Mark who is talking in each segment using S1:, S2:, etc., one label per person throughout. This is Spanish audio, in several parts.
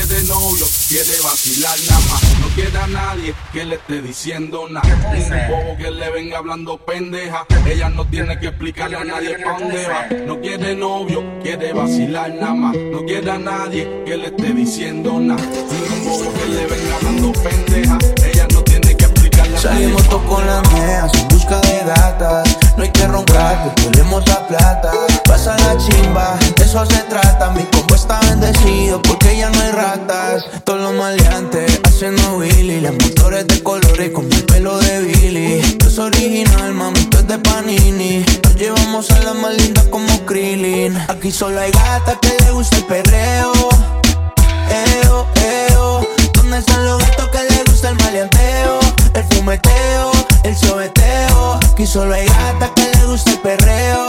S1: quiere novio, quiere vacilar nada más. No quiere a nadie que le esté diciendo nada. Un bobo que le venga hablando pendeja. Ella no tiene que explicarle a nadie pa' dónde va. No quiere novio, quiere vacilar nada más. No quiere a nadie que le esté diciendo nada. Un bobo que le venga hablando pendeja.
S2: Salimos todos con las meas en busca de gatas. No hay que roncar, que tenemos la plata. Pasa la chimba, de eso se trata. Mi combo está bendecido porque ya no hay ratas. Todos los maleantes haciendo Willy. Las motores de colores con mi pelo de Billy. No es original, mami, esto es de Panini. Nos llevamos a las más lindas como Krillin. Aquí solo hay gatas que le gusta el perreo. Eo, eo. ¿Dónde están los gatos que le gusta el maleanteo? El fumeteo, el sobeteo. Aquí solo hay gatas que le gusta el perreo.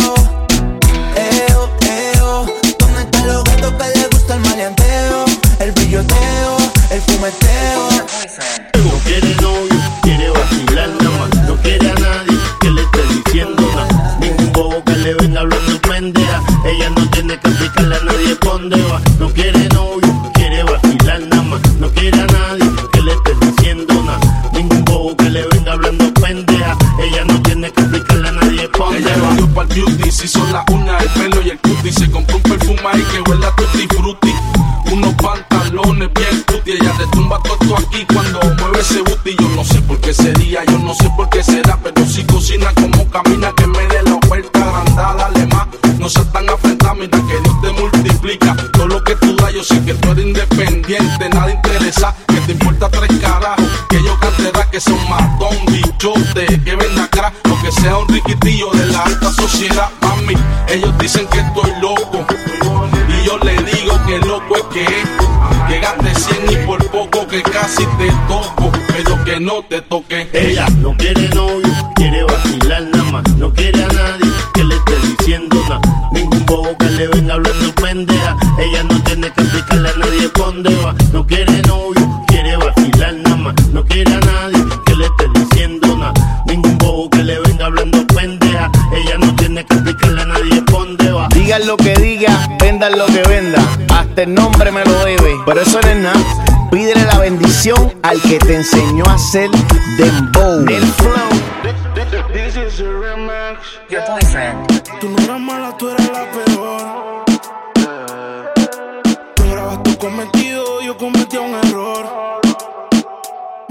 S2: Eo, eo. ¿Dónde están los gatos que le gusta el maleanteo? El brilloteo, el fumeteo.
S3: No quiere novio, quiere vacilar nada más. No quiere a nadie que le esté diciendo nada. Ningún bobo que le venga hablando pendeja. Ella no tiene que explicarle a nadie dónde va. No quiere
S1: el beauty, se hizo la uña, el pelo y el cutie. Se compró un perfume ahí que huele a tutti frutti. Unos pantalones bien cutie. Ella te tumba todo aquí cuando mueve ese booty. Yo no sé por qué sería, yo no sé por qué casi te toco. Pero que no te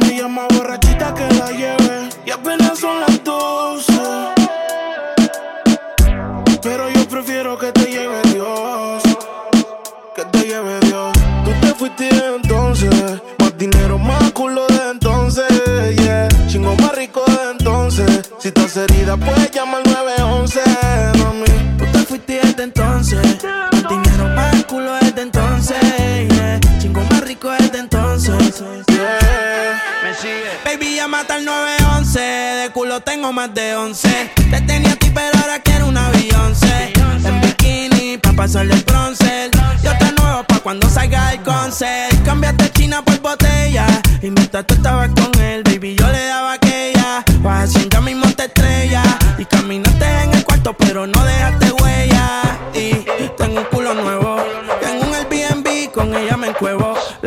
S4: Me
S5: llama borrachita que la lleve y apenas son las 12. Pero yo prefiero que te lleve Dios. Que te lleve Dios. Tú te fuiste entonces. Más dinero, más culo de entonces. Yeah. Chingo más rico de entonces. Si estás herida, puedes llamar al 911, mami. Tú te fuiste desde entonces. Más dinero, más culo desde entonces. Tengo más de 11. Te tenía a ti, pero ahora quiero una Beyoncé. En bikini, pa' pasarle el bronce. Yo te nuevo pa' cuando salga el concert. Cambiaste China por botella. Y mientras tú estabas con él,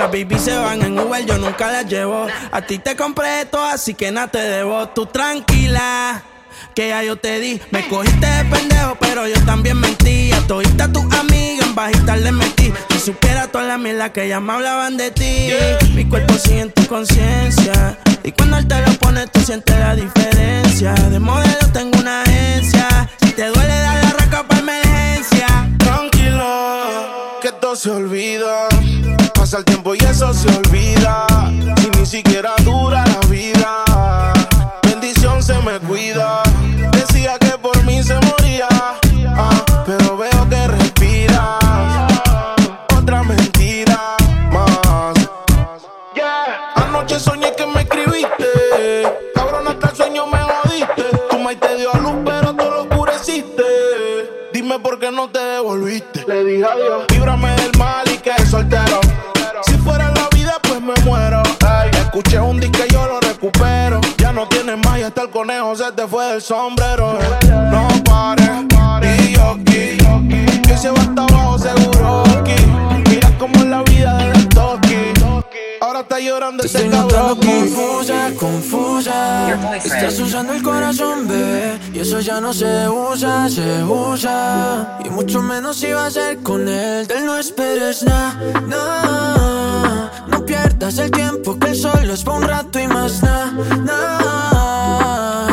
S5: Las baby se van en Uber, yo nunca las llevo. A ti te compré esto, así que nada te debo. Tú tranquila. Que ya yo te di, me cogiste de pendejo, pero yo también mentí. A todita tus amigas en bajita le metí. Si supiera toda la mierda que ya me hablaban de ti. Mi cuerpo sigue en tu conciencia. Y cuando él te lo pone, tú sientes la diferencia. De modelo tengo una agencia. Si te duele, dale la raca pa' emergencia. Tranquilo, que todo se olvida. Pasa el tiempo y eso se olvida. Y ni siquiera dura la vida. Bendición se me cuida. Decía que por mí se moría. ah, pero veo que respiras. Otra mentira más. Anoche soñé que me escribiste. Cabrón, hasta el sueño me jodiste. Tu maíz te dio a luz, pero tú lo oscureciste. Dime por qué no te devolviste. Le dije adiós. Se te fue del sombrero. No pares, y yo aquí. Que se va hasta abajo seguro aquí. Mira cómo es la vida de toque. está llorando
S6: ese cabrón. confusa, confusa. Estás usando el corazón, bebé. Y eso ya no se usa, se usa. Y mucho menos si va a ser con él. Del no esperes nada, no. No pierdas el tiempo que el solo es para un rato y más nada, no.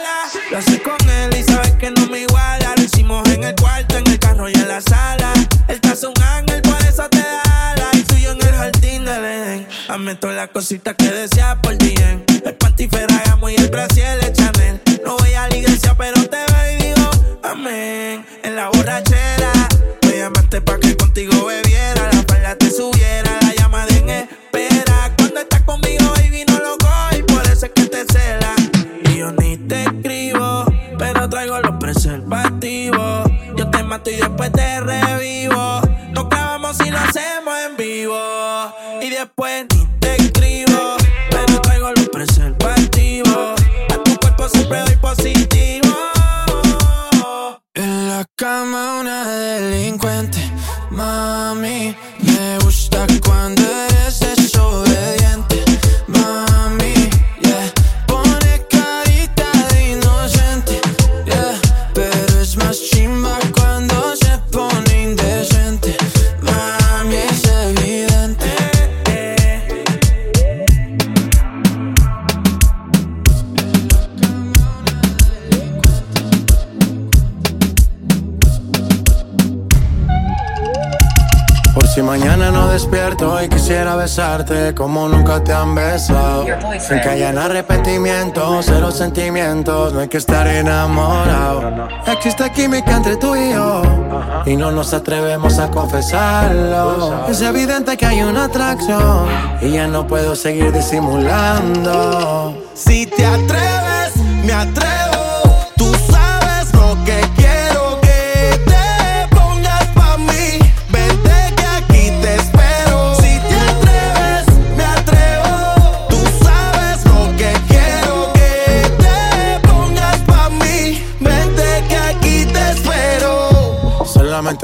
S6: todas las cositas que desea por ti. Y
S7: quisiera besarte como nunca te han besado. Sin que hayan arrepentimientos, cero sentimientos, no hay que estar enamorado. Existe química entre tú y yo y no nos atrevemos a confesarlo. Es evidente que hay una atracción y ya no puedo seguir disimulando.
S6: Si te atreves, me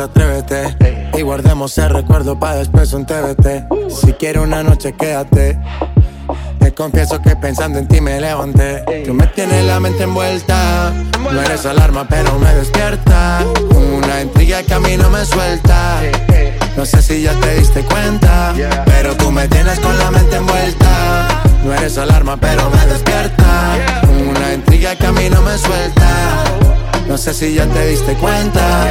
S7: atrévete. Y guardemos el recuerdo para después un TBT. Si quieres una noche, quédate. Te confieso que pensando en ti me levanté. Tú me tienes la mente envuelta. No eres alarma, pero me despierta. Una intriga que a mí no me suelta. No sé si ya te diste cuenta, pero tú me tienes con la mente envuelta. No eres alarma, pero me despierta. Una intriga que a mí no me suelta. No sé si ya te diste cuenta.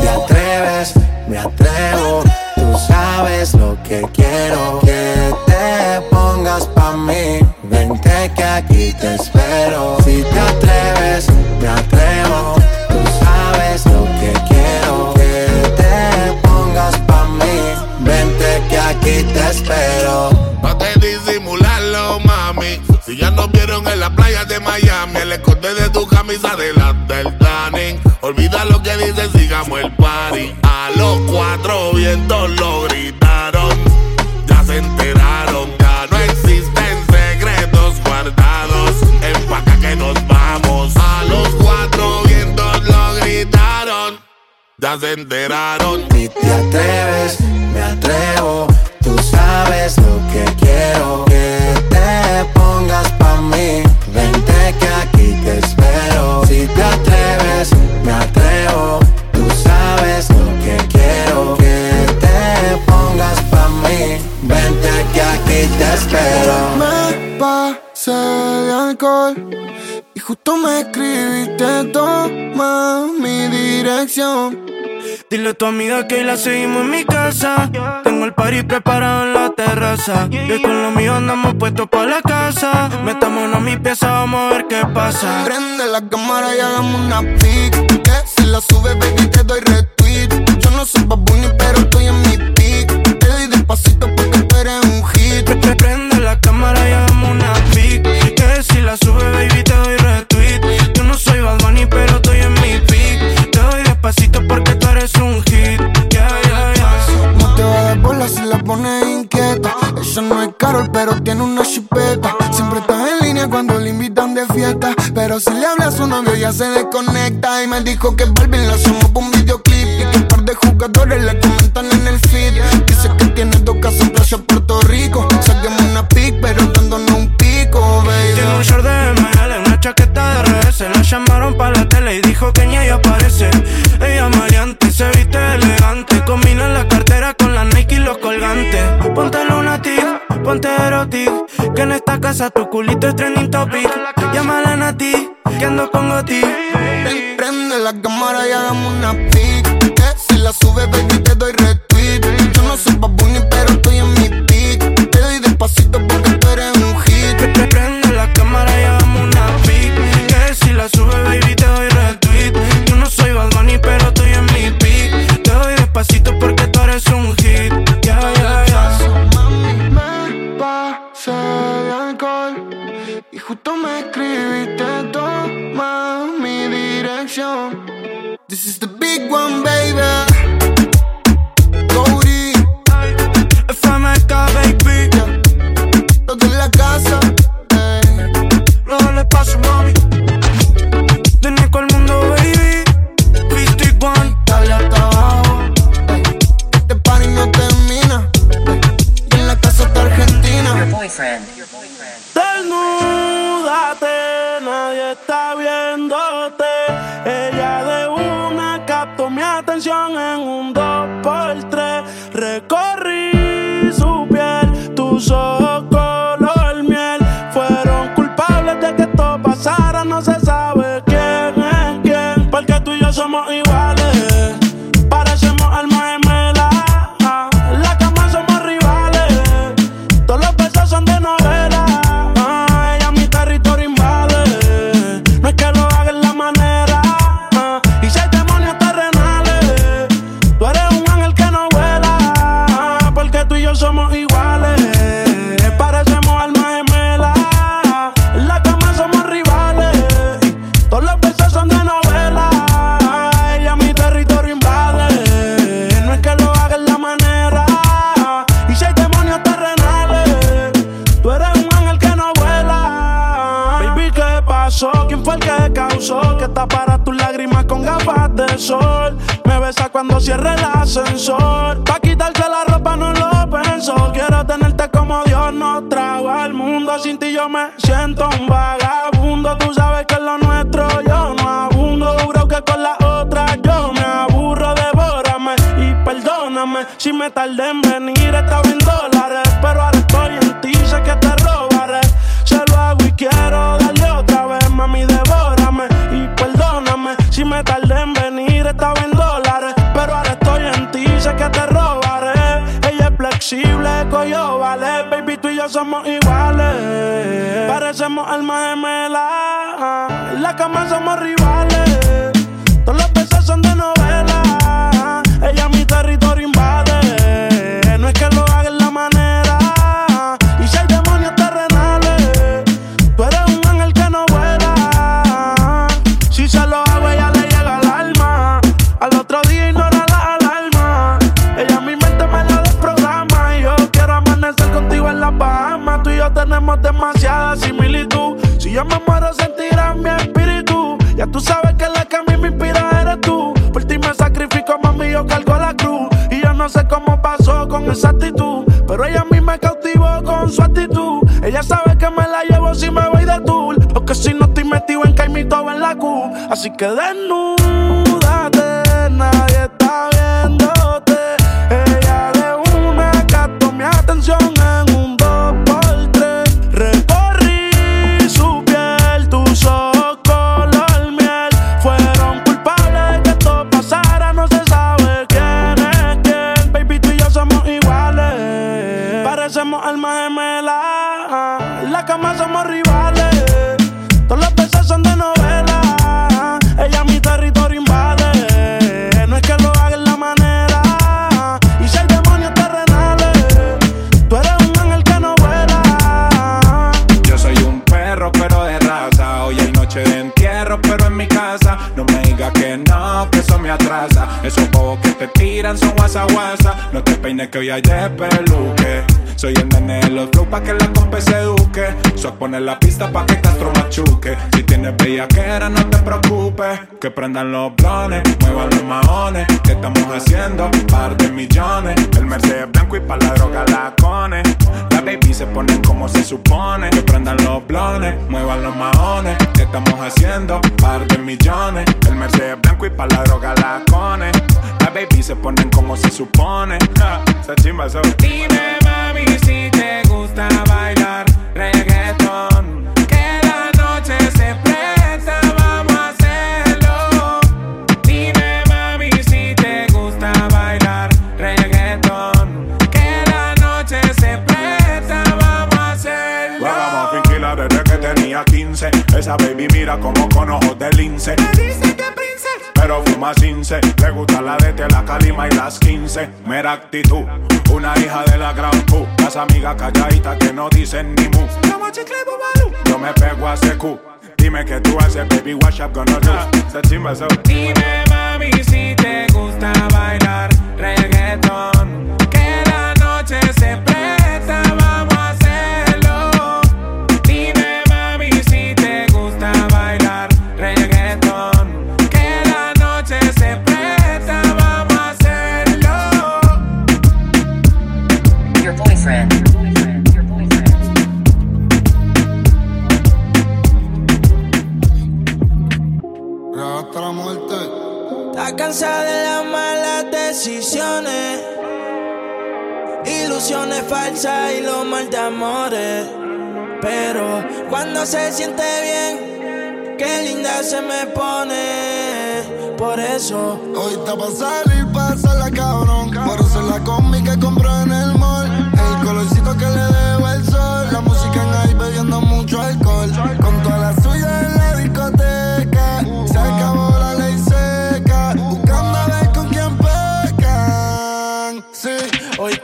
S7: Te atreves, me atrevo. Tú sabes lo que quiero. Que te pongas pa' mí. Vente que aquí te espero. Si te atreves, me atrevo. Tú sabes lo que quiero. Que te pongas pa' mí. Vente que aquí te espero.
S8: No te disimularlo, mami. Si ya nos vieron en la playa de Miami, el escote de tu camisa delante del tanning. Olvida lo que dices, sigamos el vientos lo gritaron. Ya se enteraron, ya no existen secretos guardados. Empaca que nos vamos. A los cuatro vientos lo gritaron. Ya se enteraron.
S7: Si te atreves, me atrevo. Tú sabes lo que quiero.
S6: Dile a tu amiga que la seguimos en mi casa. Tengo el party preparado en la terraza. Y con lo mío andamos puestos para la casa. Metamos a mi pieza, vamos a ver qué pasa. Prende la cámara y hagamos una pic. Que si la sube, baby, te doy retweet. Yo no soy babuni, pero estoy en mi
S9: Pero si le habla a su novio ya se desconecta. Y me dijo que Barbie la hacemos por un videoclip. Y que un par de jugadores le comentan en el feed. Dice que tiene dos casas en Playa Puerto Rico. Saquemos una pic, pero dándonos un pico, baby.
S10: Tiene un short de ML, una chaqueta de RS. La llamaron para la tele y dijo que ni ella aparece. Ponte erotic. Que en esta casa tu culito es trending topic. Llámala a Nati, que ando con Goti.
S9: Prende la cámara y hagamos una pic. Que si la sube, baby, te doy retweet. Yo no soy babuni, pero estoy en mi pic. Te doy despacito porque tú eres un hit.
S10: Pre- pre- Prende la cámara y hagamos una pic. Que si la sube,
S9: justo me escribiste toma mi dirección. This is the big one, baby.
S10: Cuando cierre el ascensor. Pa' quitarse la ropa no lo pensó. Quiero tenerte como Dios nos trajo al mundo. Sin ti yo me siento un vagabundo. Tú sabes que es lo nuestro yo no abundo. Juro que con la otra yo me aburro. Devórame y perdóname si me tardé en venir. Estaba en dólares, pero ahora estoy en ti. Sé que te robaré. Se lo hago y quiero darle otra vez, mami, devórame y perdóname si me tardé en venir. Estaba en flexible, coyo, vale. Baby, tú y yo somos iguales. Parecemos almas gemelas. En la cama somos rivales. Si yo me muero, sentirás mi espíritu. Ya tú sabes que la que a mí me inspira eres tú. Por ti me sacrifico, mami, yo cargo la cruz. Y yo no sé cómo pasó con esa actitud. Pero ella a mí me cautivó con su actitud. Ella sabe que me la llevo si me voy de tour. O que si no estoy metido en Caimito en la Q. Así que desnúdate, nadie que
S11: hoy hay de peluque. Soy el nene de los flow pa' que la compa se eduque. Soy poner la pista pa' que Castro machuque. Si tienes bellaquera, no te preocupes. Que prendan los blones, muevan los maones. ¿Qué estamos haciendo? Par de millones. El Mercedes blanco y pa' se ponen como se supone. Que prendan los blones, muevan los maones. ¿Qué estamos haciendo? Par de millones. El Mercedes blanco y pa' la droga la cone. La baby se ponen como se supone. Ja, chimba.
S12: Dime mami si te gusta bailar reggaeton.
S11: Esa baby mira como con ojos de lince.
S12: Dice que princesa.
S11: Pero fuma cince, le gusta la de la calima y las 15. Mera actitud, una hija de la gran pu. Las amigas calladitas que no dicen ni mu. Yo me pego a secu. Dime que tú haces, baby, what you gonna do? Chimba so.
S12: Dime mami si te gusta bailar reggaeton. Que la noche se
S9: hasta la muerte.
S6: Está cansada de las malas decisiones, ilusiones falsas y los mal de amores. Pero cuando se siente bien, qué linda se me pone. Por eso
S9: Hoy está pa' salir, la cabrón. Por eso la que compró en. El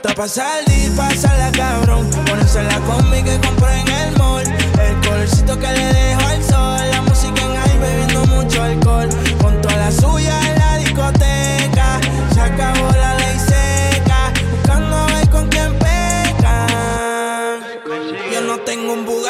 S6: está pa' salir, pasarla cabrón. Ponerse la combi que compré en el mall. El colorcito que le dejo al sol. La música en ahí bebiendo mucho alcohol. Con toda la suya en la discoteca. Se acabó la ley seca. Buscando a ver con quién pecan. Yo no tengo un Bugatti,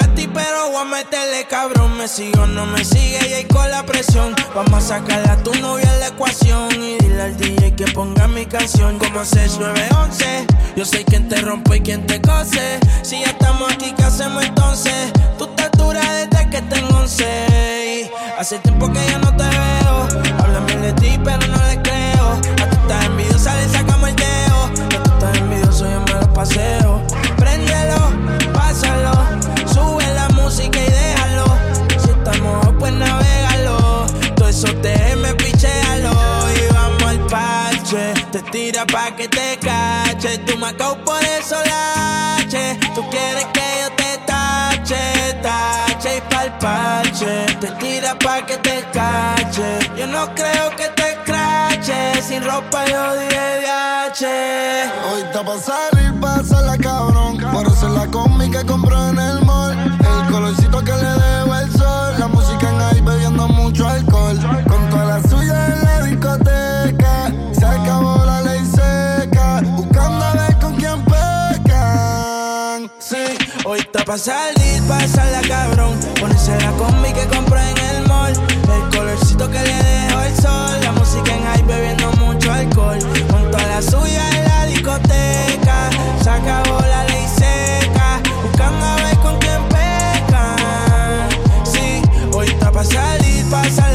S6: cabrón. Me sigo o no me sigue y ahí con la presión. Vamos a sacarle a tu novia en la ecuación. Y dile al DJ que ponga mi canción como 6911. Yo sé quién te rompe y quién te cose. Si ya estamos aquí, ¿qué hacemos entonces? Tú te dura desde que tengo 11. Hace tiempo que ya no te veo. Hablan bien de ti, pero no les creo. A tú estás envidiosa, le sacamos el dedo. A tú estás envidioso, yo me lo paseo. Préndelo, que te cache. Tú me acabo por eso lache. Tú quieres que yo te tache, tache y pa'l parche. Te tira pa' que te cache. Yo no creo que te crache. Sin ropa yo viaje.
S9: Hoy está pa'
S6: pa' salir, pasarla cabrón. Ponerse la combi que compré en el mall. El colorcito que le dejo el sol. La música en high bebiendo mucho alcohol. Con toda la suya en la discoteca. Se acabó la ley seca. Buscando a ver con quién pecan. Sí, hoy está pa' salir, pasarla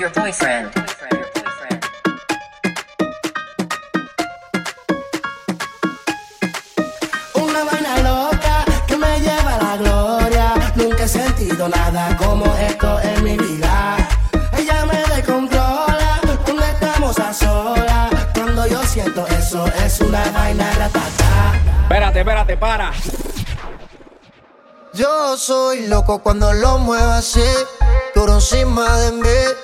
S13: Your boyfriend.
S6: Una vaina loca que me
S14: lleva a la
S10: gloria. Nunca he
S15: sentido nada como esto en mi vida. Ella me descontrola cuando estamos a solas. Cuando yo siento eso es una vaina ratata.
S16: Espérate, espérate, para.
S17: Yo soy loco cuando lo muevo así, duro encima de mí.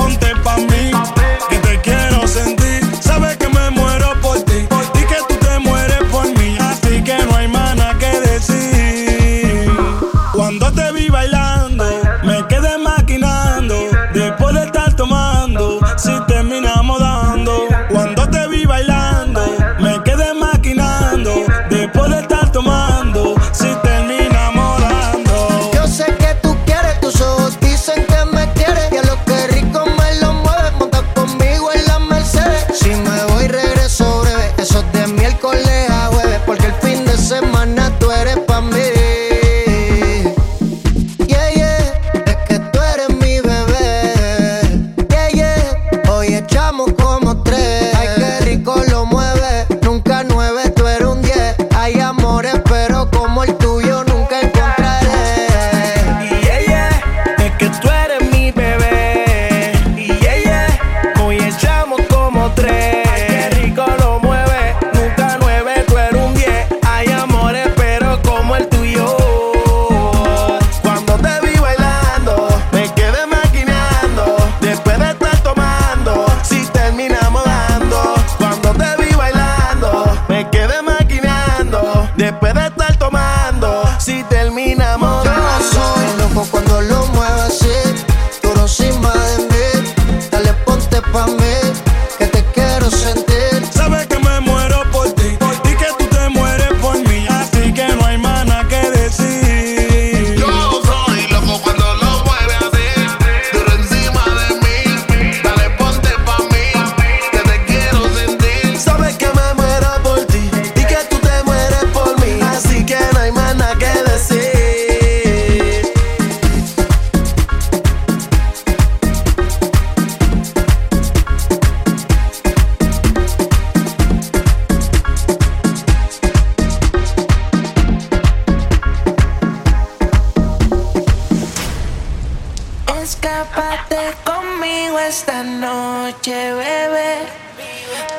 S15: noche, bebé.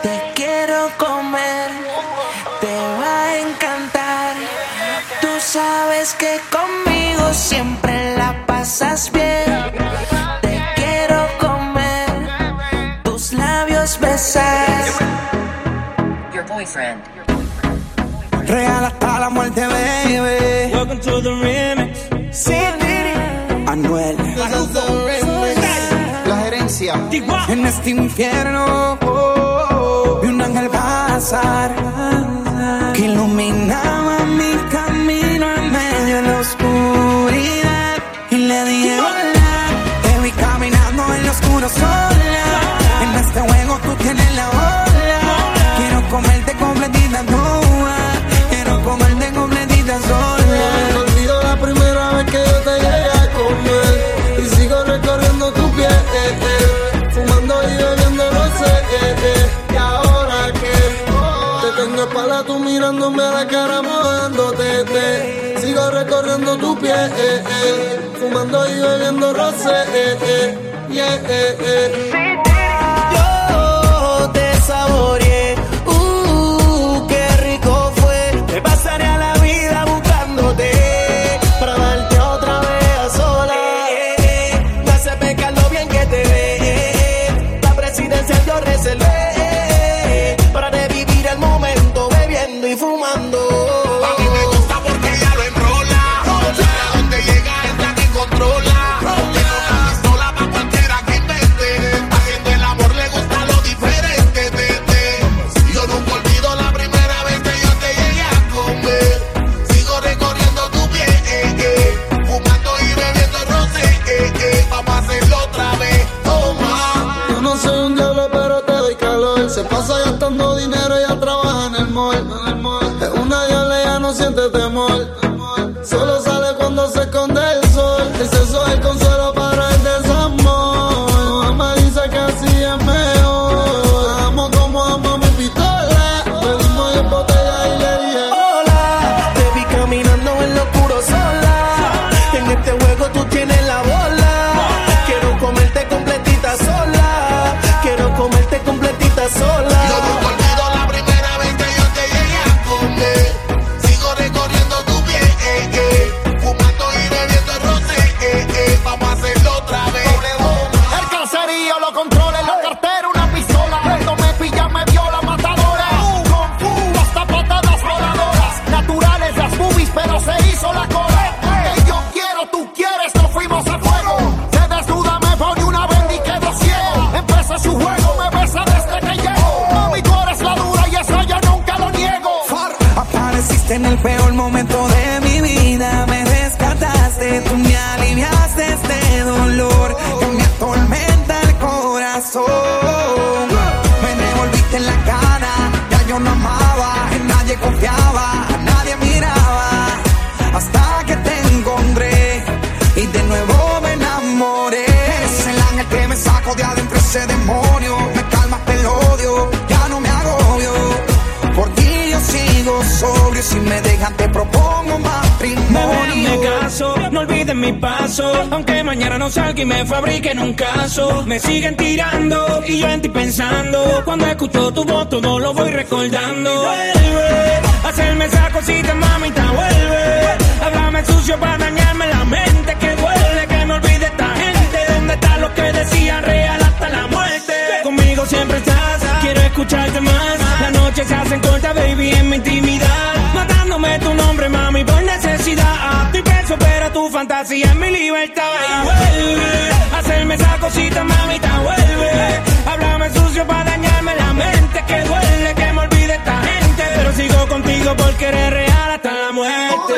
S15: Te quiero comer, te va a encantar. Tú sabes que conmigo siempre la pasas bien. Te quiero comer, tus labios besas.
S12: Your boyfriend.
S8: Real hasta la muerte, baby. Welcome to the remix. Sí, Anuel. En este infierno vi un ángel pasar que iluminaba mi camino en medio de la oscuridad. Y le dije
S18: tu piel, eh, eh. fumando y bebiendo roce, eh, eh, yeah, eh, eh.
S8: Yo te
S16: saboreo fabriquen un caso. Me siguen tirando y yo en ti pensando. Cuando escucho tu voz todo lo voy recordando. Vuelve, hacerme esa cosita, mamita, vuelve. Háblame sucio para dañarme la mente. Que duele que me olvide esta gente. ¿Dónde está lo que decía real hasta la muerte? Conmigo siempre estás, quiero escucharte más. La noche se hacen cortas, baby, en mi intimidad. Matándome tu nombre, mami, por necesidad. Tu peso, pero tu fantasía es mi libertad. contigo porque eres real hasta la muerte.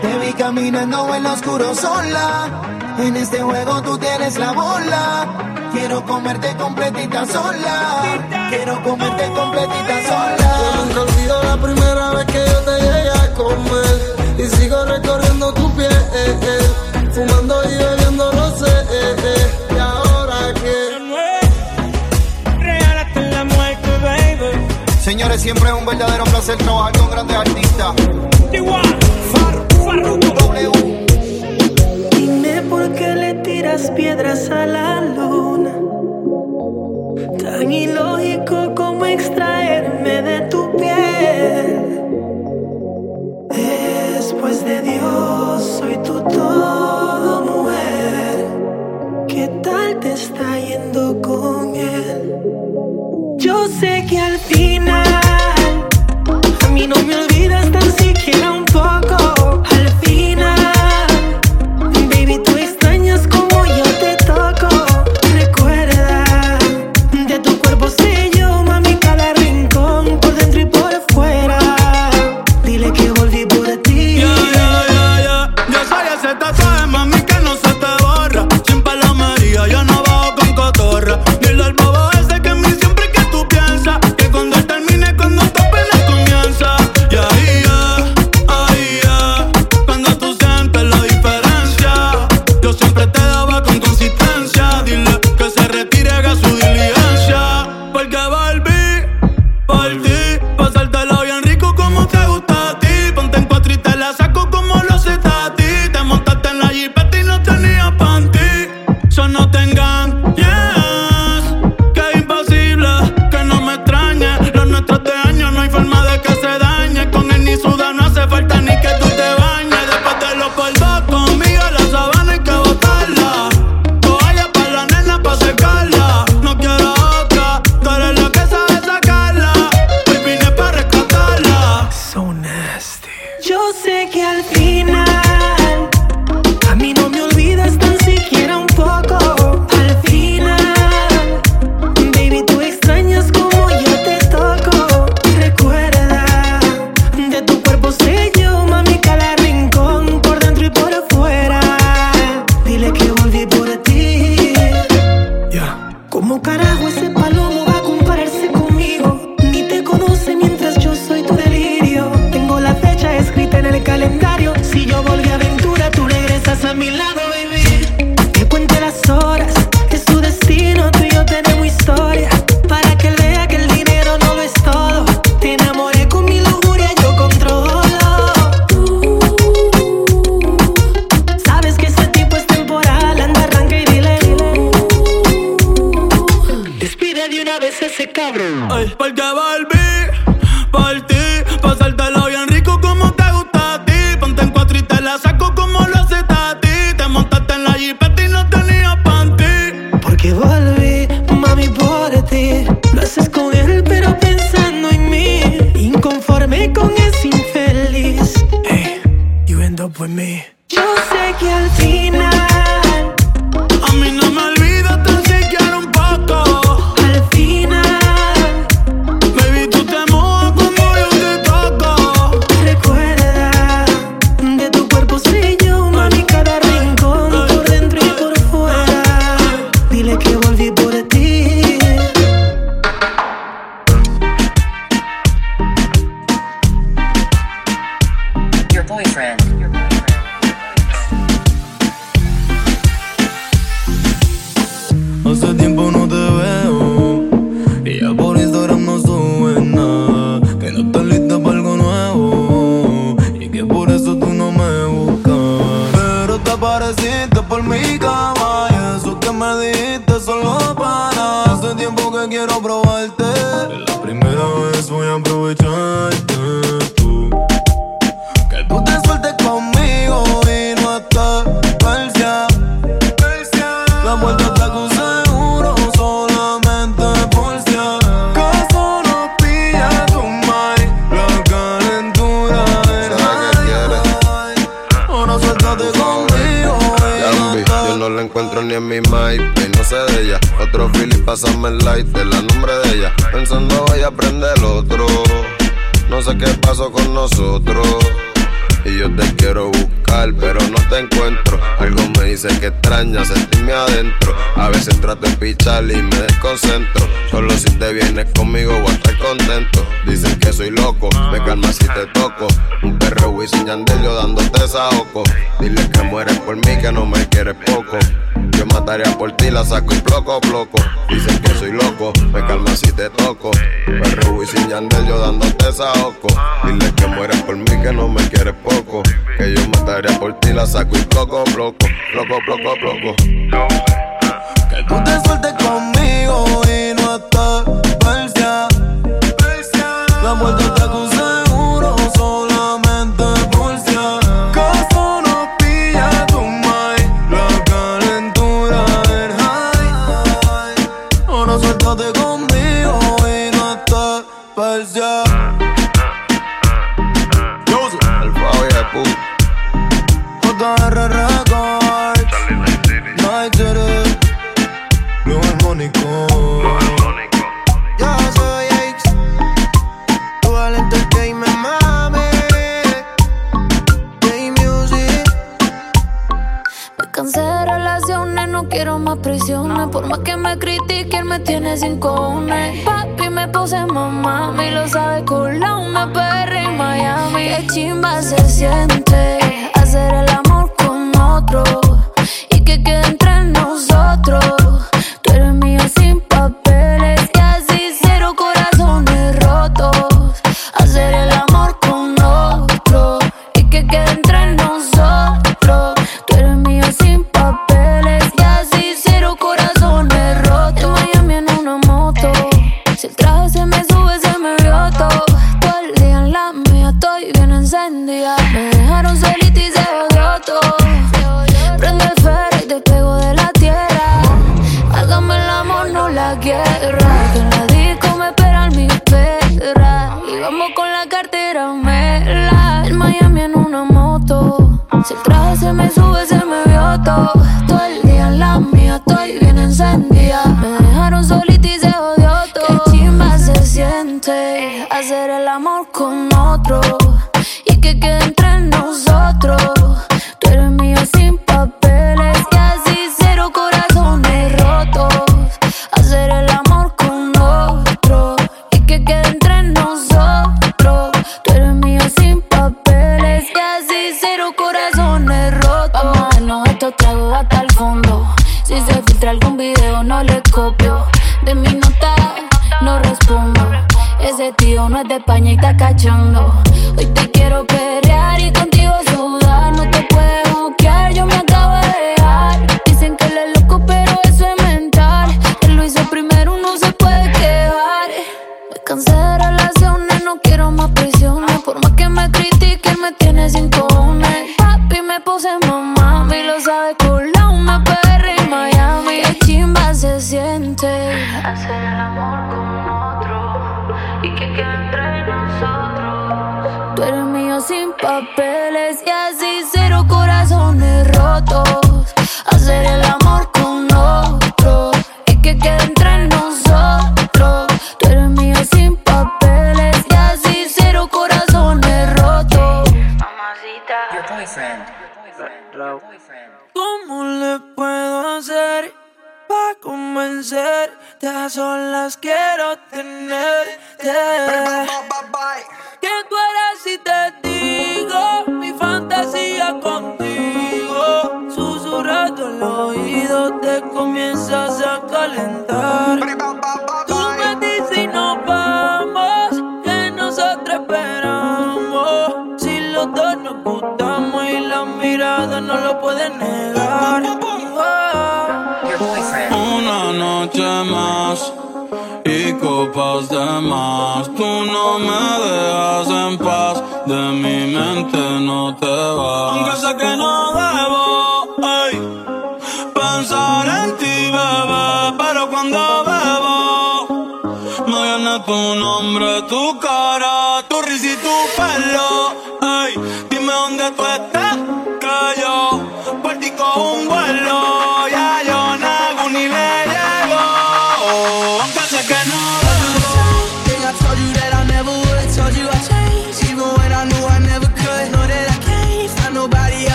S19: Te ah. vi caminando en lo oscuro sola. En este juego tú tienes la bola. Quiero comerte completita sola. Quiero comerte completita sola.
S9: Yo nunca olvido la primera vez que yo te llegué a comer. Y sigo recorriendo tu piel. Eh, eh.
S20: siempre es un verdadero placer trabajar con grandes artistas.
S16: W.
S21: Dime por qué le tiras piedras a la luna. Tan ilógico
S22: Dicen que soy loco, me calma si te toco. Un perro Wisin Yandelio dándote desahoco. Dile que mueres por mí, que no me quieres poco. Yo mataría por ti, la saco y bloco, bloco. Dicen que soy loco, me calma si te toco. Un Perro Wisin Yandelio dándote desahoco. Dile que mueres por mí, que no me quieres poco. Que yo mataría por ti, la saco y bloco, bloco, bloco, bloco, bloco.
S23: Que tú te sueltes conmigo y no
S17: Pa' que me
S14: critiquen me tiene sin cojones. Papi me puse mamá, y lo sabe culo, una perra en Miami. Qué chimba se siente hacer el amor con otro y que queden quiero tenerte. ¿Qué tú eres
S6: si te digo mi fantasía contigo? Susurrando al oído te comienzas a calentar. Tú me dices y nos vamos, que nosotros esperamos. Si los dos nos gustamos y la mirada no lo pueden negar.
S10: Una noche más y copas de más. Tú no me dejas en paz, de mi mente no te vas. Aunque sé que no debo ey, pensar en ti, bebé, pero cuando bebo me viene tu nombre, tu cara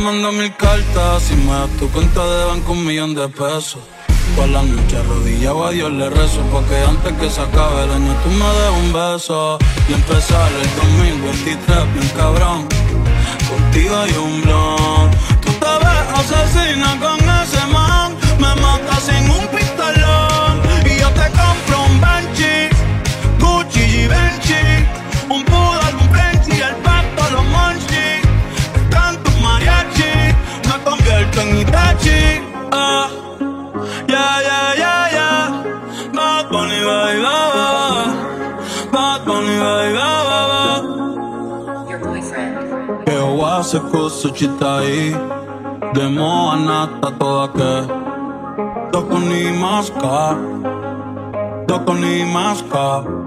S10: mando mil cartas y me das tu cuenta de banco un millón de pesos. Por la noche arrodillado a Dios le rezo Porque antes que se acabe el año tú me des un beso. Y empezar el 2023 bien cabrón. Contigo hay un blon. Tú te ves asesina con ese man. Me mata sin un se cosa ci stai Demo annata toda che Doko ni maska Doko ni maska